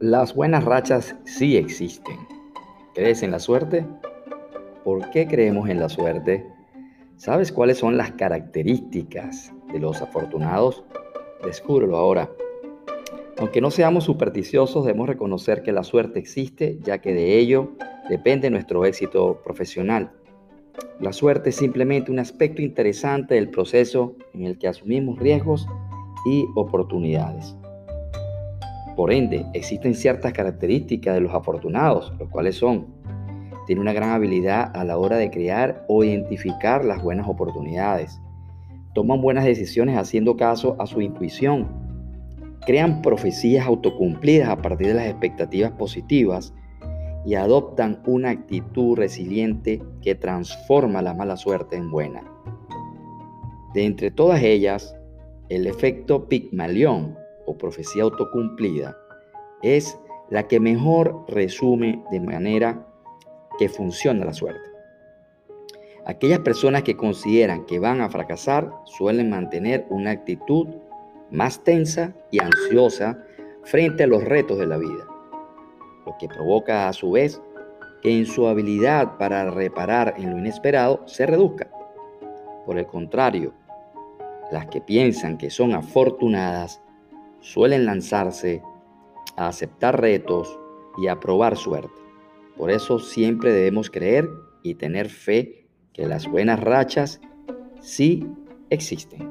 Las buenas rachas sí existen. ¿Crees en la suerte? ¿Por qué creemos en la suerte? ¿Sabes cuáles son las características de los afortunados? Descúbrelo ahora. Aunque no seamos supersticiosos, debemos reconocer que la suerte existe, ya que de ello depende nuestro éxito profesional. La suerte es simplemente un aspecto interesante del proceso en el que asumimos riesgos y oportunidades. Por ende, existen ciertas características de los afortunados, los cuales son, tienen una gran habilidad a la hora de crear o identificar las buenas oportunidades, toman buenas decisiones haciendo caso a su intuición, crean profecías autocumplidas a partir de las expectativas positivas y adoptan una actitud resiliente que transforma la mala suerte en buena. De entre todas ellas, el efecto Pigmalión profecía autocumplida es la que mejor resume de manera que funciona la suerte. Aquellas personas que consideran que van a fracasar suelen mantener una actitud más tensa y ansiosa frente a los retos de la vida, lo que provoca a su vez que en su habilidad para reparar en lo inesperado se reduzca. Por el contrario, las que piensan que son afortunadas suelen lanzarse a aceptar retos y a probar suerte. Por eso siempre debemos creer y tener fe que las buenas rachas sí existen.